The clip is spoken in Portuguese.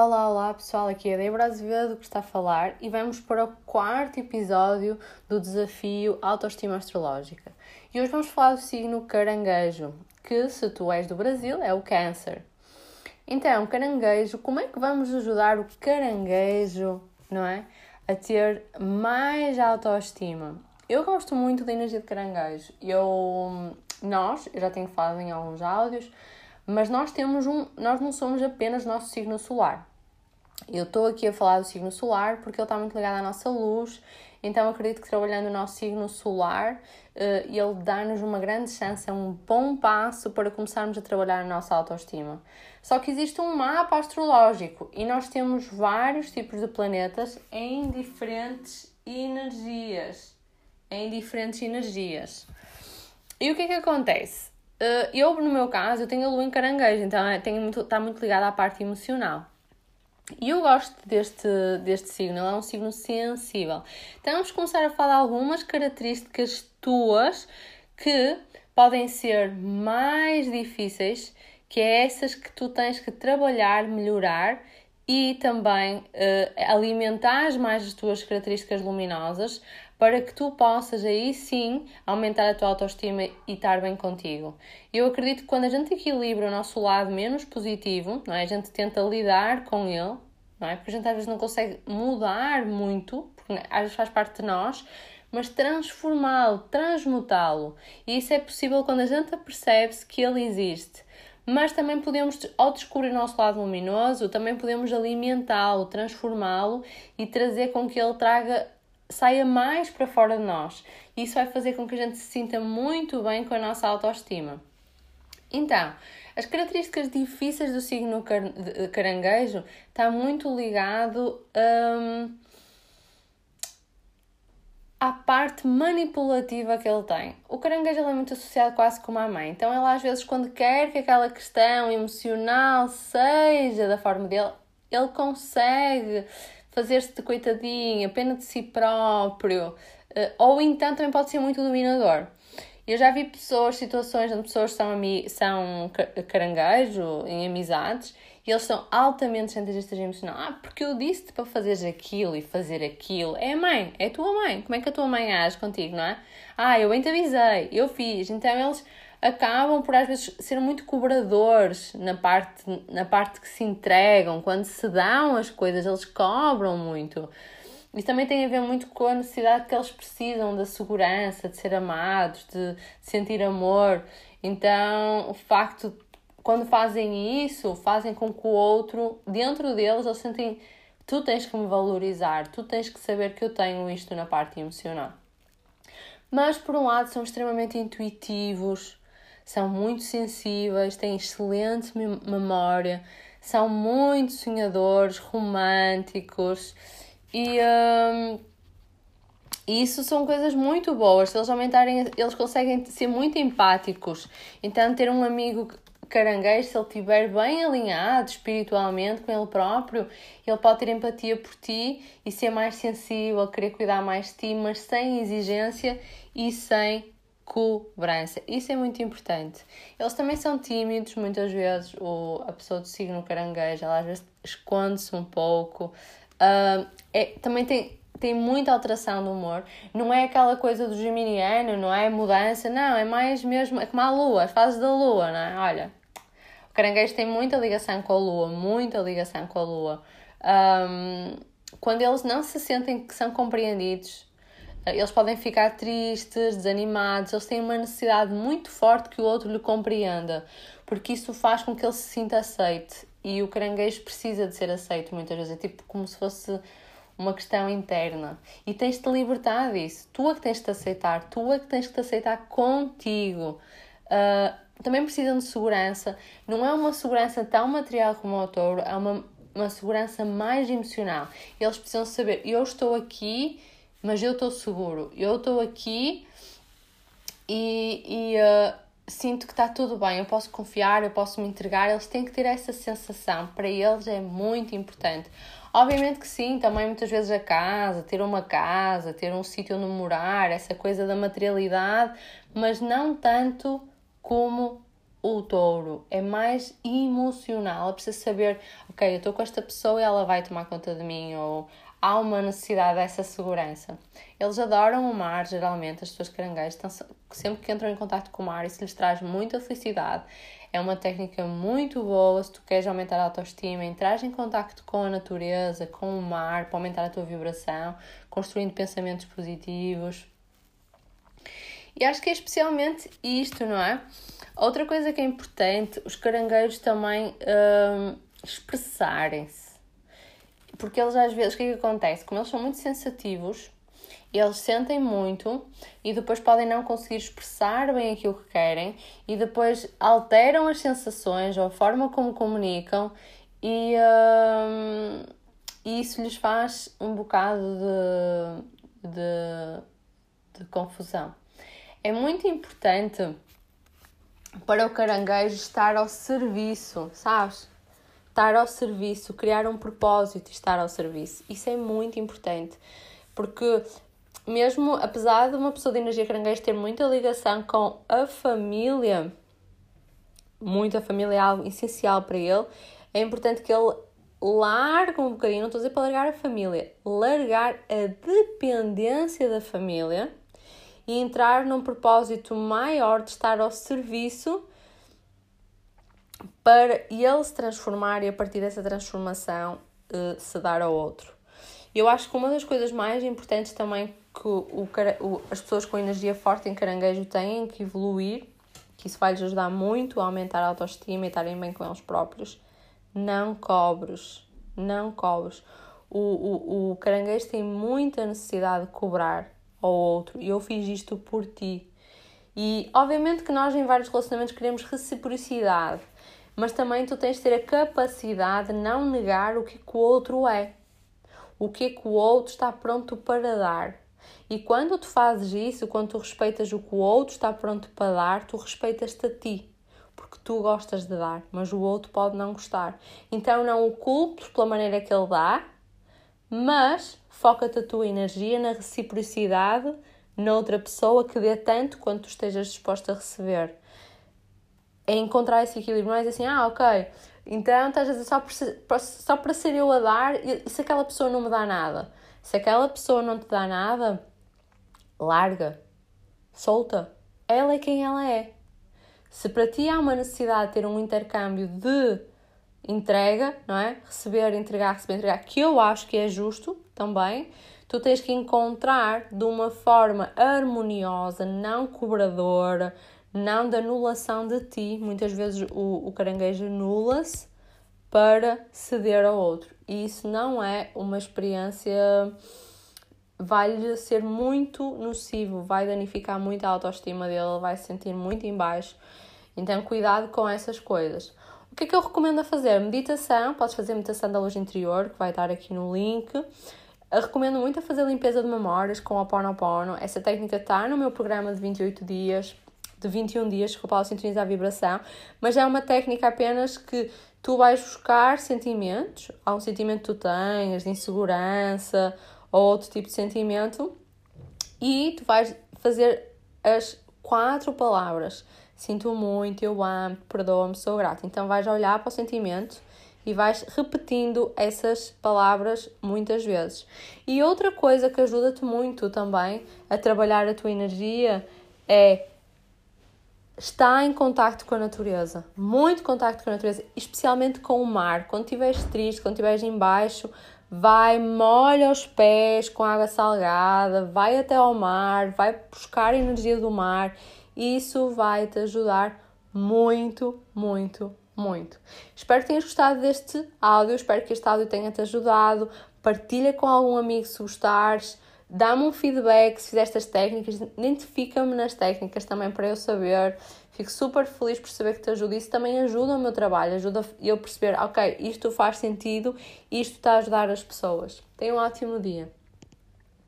Olá, olá pessoal, aqui é Débora Azevedo que está a falar e vamos para o quarto episódio do desafio Autoestima Astrológica. E hoje vamos falar do signo caranguejo, que se tu és do Brasil é o câncer. Então, caranguejo, como é que vamos ajudar o caranguejo, não é? A ter mais autoestima. Eu gosto muito da energia de caranguejo. Eu, nós, eu já tenho falado em alguns áudios, mas nós temos um, nós não somos apenas nosso signo solar. Eu estou aqui a falar do signo solar porque ele está muito ligado à nossa luz, então acredito que trabalhando o nosso signo solar, uh, ele dá-nos uma grande chance, é um bom passo para começarmos a trabalhar a nossa autoestima. Só que existe um mapa astrológico e nós temos vários tipos de planetas em diferentes energias. Em diferentes energias. E o que é que acontece? Uh, eu, no meu caso, eu tenho a lua em caranguejo, então tenho muito, está muito ligada à parte emocional. E eu gosto deste, deste signo, ele é um signo sensível. Então vamos começar a falar algumas características tuas que podem ser mais difíceis, que é essas que tu tens que trabalhar, melhorar e também uh, alimentar mais as tuas características luminosas para que tu possas aí sim aumentar a tua autoestima e estar bem contigo. Eu acredito que quando a gente equilibra o nosso lado menos positivo, não é? a gente tenta lidar com ele, não é? porque a gente às vezes não consegue mudar muito, porque às vezes faz parte de nós, mas transformá-lo, transmutá-lo. E isso é possível quando a gente percebe-se que ele existe. Mas também podemos, ao descobrir o nosso lado luminoso, também podemos alimentá-lo, transformá-lo e trazer com que ele traga saia mais para fora de nós. Isso vai fazer com que a gente se sinta muito bem com a nossa autoestima. Então, as características difíceis do signo car caranguejo está muito ligado um, à parte manipulativa que ele tem. O caranguejo é muito associado quase como a mãe, então ele às vezes quando quer que aquela questão emocional seja da forma dele, ele consegue fazer-se de coitadinha, pena de si próprio, eh, ou então também pode ser muito dominador. Eu já vi pessoas, situações onde pessoas são, são caranguejo em amizades e eles são altamente chantagistas emocionais. Ah, porque eu disse-te para fazeres aquilo e fazer aquilo. É a mãe, é a tua mãe. Como é que a tua mãe age contigo, não é? Ah, eu bem te avisei, eu fiz. Então eles acabam por às vezes ser muito cobradores na parte, na parte que se entregam, quando se dão as coisas, eles cobram muito. Isso também tem a ver muito com a necessidade que eles precisam da segurança, de ser amados, de sentir amor. Então, o facto, quando fazem isso, fazem com que o outro, dentro deles, eles sentem tu tens que me valorizar, tu tens que saber que eu tenho isto na parte emocional. Mas, por um lado, são extremamente intuitivos, são muito sensíveis, têm excelente memória, são muito sonhadores, românticos e um, isso são coisas muito boas. Se eles aumentarem, eles conseguem ser muito empáticos. Então, ter um amigo caranguejo, se ele estiver bem alinhado espiritualmente com ele próprio, ele pode ter empatia por ti e ser mais sensível, querer cuidar mais de ti, mas sem exigência e sem cobrança. Isso é muito importante. Eles também são tímidos, muitas vezes o, a pessoa do signo caranguejo, ela às vezes esconde-se um pouco. Uh, é, também tem, tem muita alteração do humor. Não é aquela coisa do geminiano, não é mudança, não, é mais mesmo, é como a lua, as fases da lua, não é? Olha, o caranguejo tem muita ligação com a lua, muita ligação com a lua. Um, quando eles não se sentem que são compreendidos, eles podem ficar tristes, desanimados, eles têm uma necessidade muito forte que o outro lhe compreenda, porque isso faz com que ele se sinta aceite e o caranguejo precisa de ser aceito muitas vezes, é tipo como se fosse uma questão interna e tens de te libertar disso, tu é que tens de te aceitar, tu é que tens de te aceitar contigo. Uh, também precisam de segurança, não é uma segurança tão material como o touro, é uma, uma segurança mais emocional. Eles precisam saber: eu estou aqui mas eu estou seguro, eu estou aqui e, e uh, sinto que está tudo bem, eu posso confiar, eu posso me entregar, eles têm que ter essa sensação, para eles é muito importante. Obviamente que sim, também muitas vezes a casa, ter uma casa, ter um sítio onde morar, essa coisa da materialidade, mas não tanto como o touro. É mais emocional, ela precisa saber, ok, eu estou com esta pessoa e ela vai tomar conta de mim, ou há uma necessidade dessa segurança. Eles adoram o mar, geralmente, as pessoas caranguejos, estão, sempre que entram em contato com o mar, isso lhes traz muita felicidade. É uma técnica muito boa se tu queres aumentar a autoestima, entrar em contato com a natureza, com o mar, para aumentar a tua vibração, construindo pensamentos positivos. E acho que é especialmente isto, não é? Outra coisa que é importante, os caranguejos também hum, expressarem-se. Porque eles às vezes, o que é que acontece? Como eles são muito sensativos, eles sentem muito e depois podem não conseguir expressar bem aquilo que querem e depois alteram as sensações ou a forma como comunicam e, hum, e isso lhes faz um bocado de, de, de confusão. É muito importante para o caranguejo estar ao serviço, sabes? Estar ao serviço, criar um propósito e estar ao serviço. Isso é muito importante, porque mesmo apesar de uma pessoa de energia caranguejo ter muita ligação com a família, muita família é algo essencial para ele, é importante que ele largue um bocadinho, não estou a dizer para largar a família, largar a dependência da família e entrar num propósito maior de estar ao serviço para ele se transformar e a partir dessa transformação uh, se dar ao outro. Eu acho que uma das coisas mais importantes também que o, o, as pessoas com energia forte em caranguejo têm que evoluir, que isso vai lhes ajudar muito a aumentar a autoestima e estarem bem com eles próprios, não cobres, não cobres. O, o, o caranguejo tem muita necessidade de cobrar ao outro e eu fiz isto por ti. E obviamente que nós em vários relacionamentos queremos reciprocidade, mas também tu tens de ter a capacidade de não negar o que, que o outro é, o que, que o outro está pronto para dar. E quando tu fazes isso, quando tu respeitas o que o outro está pronto para dar, tu respeitas-te a ti, porque tu gostas de dar, mas o outro pode não gostar. Então não o culpes pela maneira que ele dá, mas foca-te a tua energia na reciprocidade noutra pessoa que dê tanto quanto tu estejas disposto a receber. É encontrar esse equilíbrio, não é assim, ah, ok, então estás a dizer só para, só para ser eu a dar e se aquela pessoa não me dá nada? Se aquela pessoa não te dá nada, larga, solta. Ela é quem ela é. Se para ti há uma necessidade de ter um intercâmbio de entrega, não é? Receber, entregar, receber, entregar, que eu acho que é justo também, tu tens que encontrar de uma forma harmoniosa, não cobradora, não de anulação de ti. Muitas vezes o, o caranguejo anula-se para ceder ao outro. E isso não é uma experiência. Vai-lhe ser muito nocivo, vai danificar muito a autoestima dele, vai se sentir muito em baixo. Então, cuidado com essas coisas que é que eu recomendo a fazer? Meditação, podes fazer meditação da luz interior, que vai estar aqui no link. Eu recomendo muito a fazer limpeza de memórias com o Oponopono. Essa técnica está no meu programa de 28 dias, de 21 dias, que eu posso sintonizar a vibração, mas é uma técnica apenas que tu vais buscar sentimentos, há um sentimento que tu tens, de insegurança ou outro tipo de sentimento, e tu vais fazer as quatro palavras sinto muito, eu amo, perdoa-me, sou grata. Então vais olhar para o sentimento e vais repetindo essas palavras muitas vezes. E outra coisa que ajuda-te muito também a trabalhar a tua energia é estar em contacto com a natureza, muito contacto com a natureza, especialmente com o mar. Quando estiveres triste, quando estiveres em baixo, vai, molha os pés com água salgada, vai até ao mar, vai buscar a energia do mar isso vai te ajudar muito, muito, muito. Espero que tenhas gostado deste áudio, espero que este áudio tenha te ajudado. Partilha com algum amigo se gostares. Dá-me um feedback se fizeste as técnicas, identifica-me nas técnicas também para eu saber. Fico super feliz por saber que te ajuda. Isso também ajuda o meu trabalho, ajuda eu perceber, ok, isto faz sentido, isto está a ajudar as pessoas. Tenha um ótimo dia.